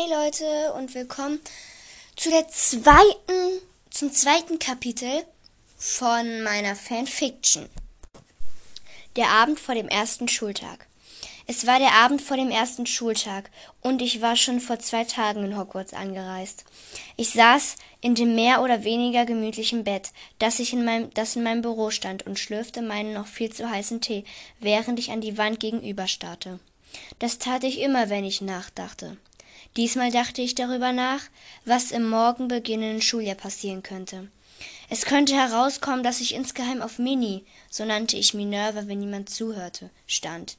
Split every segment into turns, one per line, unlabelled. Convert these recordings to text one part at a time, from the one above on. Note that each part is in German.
Hey Leute und willkommen zu der zweiten, zum zweiten Kapitel von meiner Fanfiction. Der Abend vor dem ersten Schultag. Es war der Abend vor dem ersten Schultag und ich war schon vor zwei Tagen in Hogwarts angereist. Ich saß in dem mehr oder weniger gemütlichen Bett, das ich in meinem, das in meinem Büro stand und schlürfte meinen noch viel zu heißen Tee, während ich an die Wand gegenüber starrte. Das tat ich immer, wenn ich nachdachte. Diesmal dachte ich darüber nach, was im morgen beginnenden Schuljahr passieren könnte. Es könnte herauskommen, dass ich insgeheim auf Mini, so nannte ich Minerva, wenn niemand zuhörte, stand.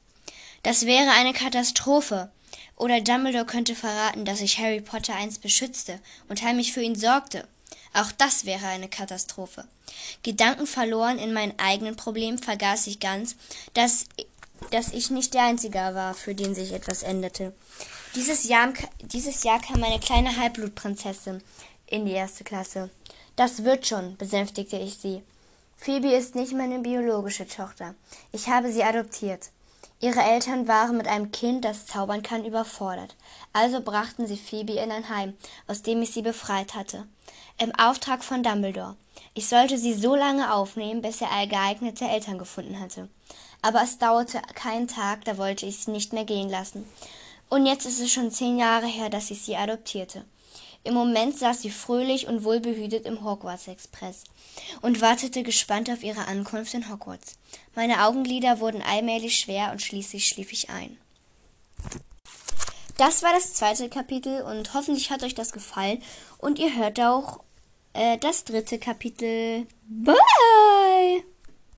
Das wäre eine Katastrophe. Oder Dumbledore könnte verraten, dass ich Harry Potter einst beschützte und heimlich für ihn sorgte. Auch das wäre eine Katastrophe. Gedanken verloren in meinen eigenen Problemen vergaß ich ganz, dass, dass ich nicht der Einzige war, für den sich etwas änderte. Dieses Jahr, dieses Jahr kam eine kleine Halbblutprinzessin in die erste Klasse. Das wird schon, besänftigte ich sie. Phoebe ist nicht meine biologische Tochter. Ich habe sie adoptiert. Ihre Eltern waren mit einem Kind, das zaubern kann, überfordert. Also brachten sie Phoebe in ein Heim, aus dem ich sie befreit hatte. Im Auftrag von Dumbledore. Ich sollte sie so lange aufnehmen, bis er geeignete Eltern gefunden hatte. Aber es dauerte keinen Tag, da wollte ich sie nicht mehr gehen lassen. Und jetzt ist es schon zehn Jahre her, dass ich sie adoptierte. Im Moment saß sie fröhlich und wohlbehütet im Hogwarts Express und wartete gespannt auf ihre Ankunft in Hogwarts. Meine Augenlider wurden allmählich schwer und schließlich schlief ich ein. Das war das zweite Kapitel und hoffentlich hat euch das gefallen und ihr hört auch äh, das dritte Kapitel. Bye!